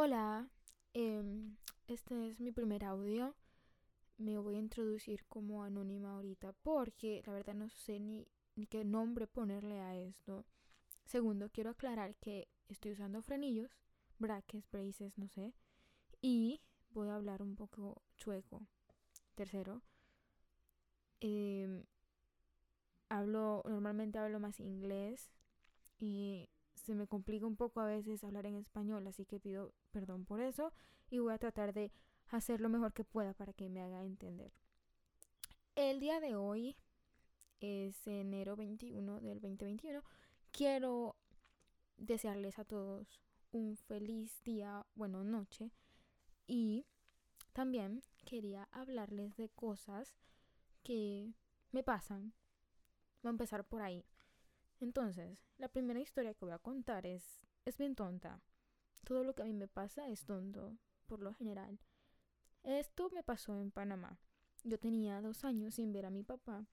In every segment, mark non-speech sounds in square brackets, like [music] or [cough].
Hola, em, este es mi primer audio. Me voy a introducir como anónima ahorita porque la verdad no sé ni, qué nombre ponerle a esto. Segundo, quiero aclarar que estoy usando frenillos, brackets, braces, no sé. Y voy a hablar un poco chueco. Tercero, em, hablo, normalmente hablo más inglés y se me complica un poco a veces hablar en español, así que pido perdón por eso y voy a tratar de hacer lo mejor que pueda para que me haga entender. El día de hoy es enero 21 del 2021. Quiero desearles a todos un feliz día, bueno, noche y también quería hablarles de cosas que me pasan. Voy a empezar por ahí. Entonces, la primera historia que voy a contar es, es bien tonta. Todo lo que a mí me pasa es tonto, por lo general. Esto me pasó en Panamá. Yo tenía dos años sin ver a mi papá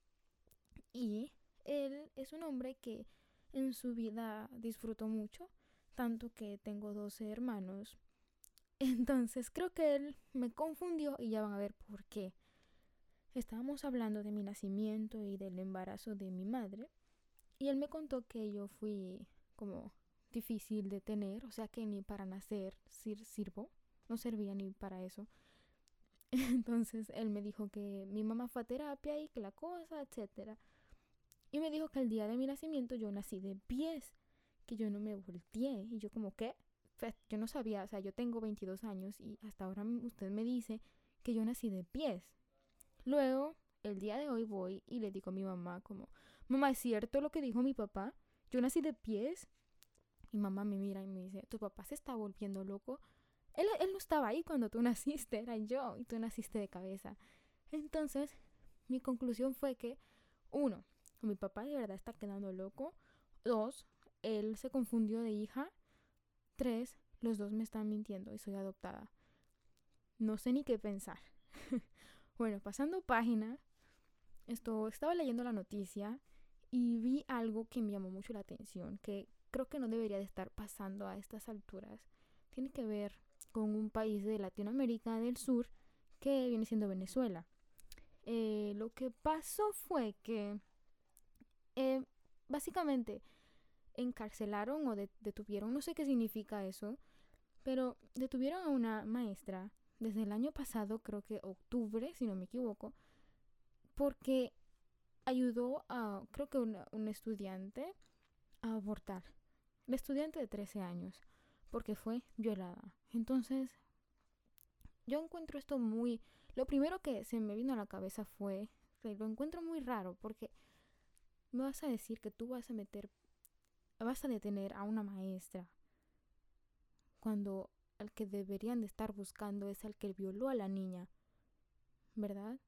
y él es un hombre que en su vida disfrutó mucho, tanto que tengo 12 hermanos. [laughs] Entonces creo que él me confundió y ya van a ver por qué. Estábamos hablando de mi nacimiento y del embarazo de mi madre y él me contó que yo fui como difícil de tener, o sea que ni para nacer sir sirvo, no servía ni para eso. [laughs] Entonces él me dijo que mi mamá fue a terapia y que la cosa, etcétera. Y me dijo que el día de mi nacimiento yo nací de pies, que yo no me volteé. Y yo como, que pues, yo no sabía, o sea, yo tengo 22 años y hasta ahora usted me dice que yo nací de pies. Luego, el día de hoy voy y le digo a mi mamá como, mamá, ¿es cierto lo que dijo mi papá? Yo nací de pies. Y mamá me mira y me dice, tu papá se está volviendo loco. Él, él no estaba ahí cuando tú [laughs] naciste, era yo y tú naciste de cabeza. Entonces, mi conclusión fue que, uno, mi papá de verdad está quedando loco. Dos, él se confundió de hija. Tres, los dos me están mintiendo y soy adoptada. No sé ni qué pensar. [laughs] bueno, pasando página, esto, estaba leyendo la noticia y vi algo que me llamó mucho la atención, que creo que no debería de estar pasando a estas alturas. Tiene que ver con un país de Latinoamérica del Sur que viene siendo Venezuela. Eh, lo que pasó fue que eh, básicamente encarcelaron o detuvieron, no sé qué significa eso, pero detuvieron a una maestra desde el año pasado, creo que octubre, si no me equivoco, porque ayudó a, creo que un estudiante a abortar la estudiante de 13 años, porque fue violada. Entonces, yo encuentro esto muy... Lo primero que se me vino a la cabeza fue, lo encuentro muy raro, porque me vas a decir que tú vas a meter, vas a detener a una maestra, cuando el que deberían de estar buscando es el que violó a la niña, ¿verdad?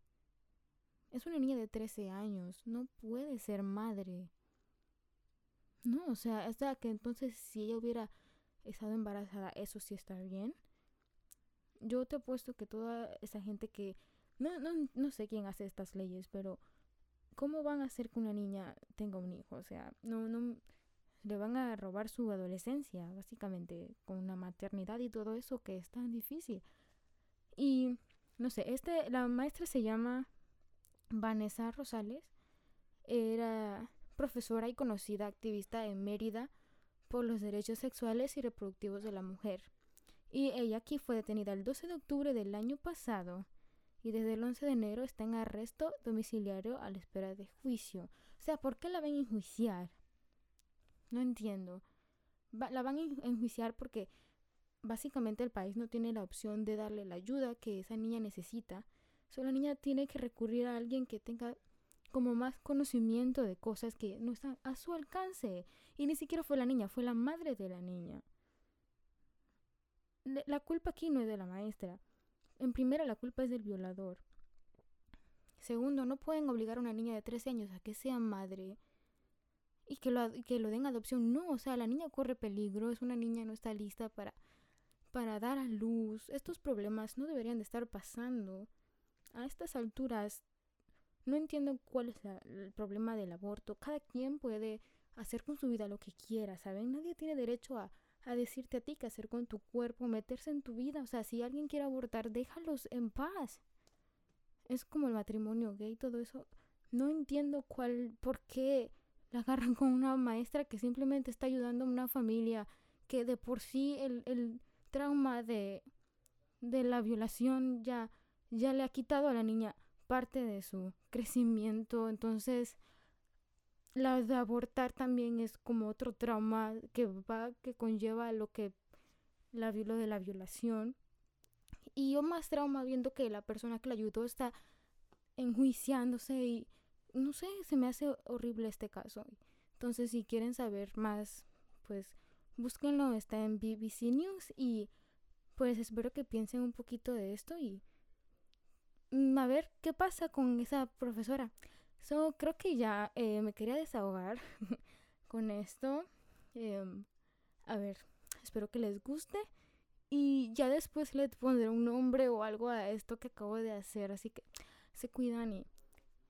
Es una niña de 13 años, no puede ser madre. No, o sea, hasta que entonces si ella hubiera estado embarazada, eso sí está bien. Yo te apuesto que toda esa gente que... No, no, no sé quién hace estas leyes, pero ¿cómo van a hacer que una niña tenga un hijo? O sea, no, no, le van a robar su adolescencia, básicamente, con una maternidad y todo eso que es tan difícil. Y, no sé, este, la maestra se llama Vanessa Rosales, era profesora y conocida activista en Mérida por los derechos sexuales y reproductivos de la mujer. Y ella aquí fue detenida el 12 de octubre del año pasado y desde el 11 de enero está en arresto domiciliario a la espera de juicio. O sea, ¿por qué la van a enjuiciar? No entiendo. la van a enjuiciar porque básicamente el país no tiene la opción de darle la ayuda que esa niña necesita. Solo la niña tiene que recurrir a alguien que tenga como más conocimiento de cosas que no están a su alcance. Y ni siquiera fue la niña, fue la madre de la niña. La culpa aquí no es de la maestra. En primera, la culpa es del violador. Segundo, no pueden obligar a una niña de 13 años a que sea madre y que lo, que lo den adopción. No, o sea, la niña corre peligro, es una niña, no está lista para, para dar a luz. Estos problemas no deberían de estar pasando. A estas alturas no entiendo cuál es el problema del aborto. Cada quien puede hacer con su vida lo que quiera, ¿saben? Nadie tiene derecho a, a decirte a ti qué hacer con tu cuerpo, meterse en tu vida. O sea, si alguien quiere abortar, déjalos en paz. Es como el matrimonio gay, todo eso. No entiendo cuál, por qué la agarran con una maestra que simplemente está ayudando a una familia que de por sí el, el trauma de, de la violación ya, ya le ha quitado a la niña parte de su crecimiento. Entonces, la de abortar también es como otro trauma que va, que conlleva lo que la lo de la violación. Y yo más trauma viendo que la persona que la ayudó está enjuiciándose y no sé, se me hace horrible este caso. Entonces, si quieren saber más, pues búsquenlo, está en BBC News y pues espero que piensen un poquito de esto y a ver qué pasa con esa profesora. So, creo que ya eh, me quería desahogar [laughs] con esto. Em, a ver, espero que les guste. Y ya después le pondré un nombre o algo a esto que acabo de hacer. Así que se cuidan y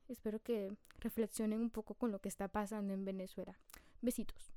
espero que reflexionen un poco con lo que está pasando en Venezuela. Besitos.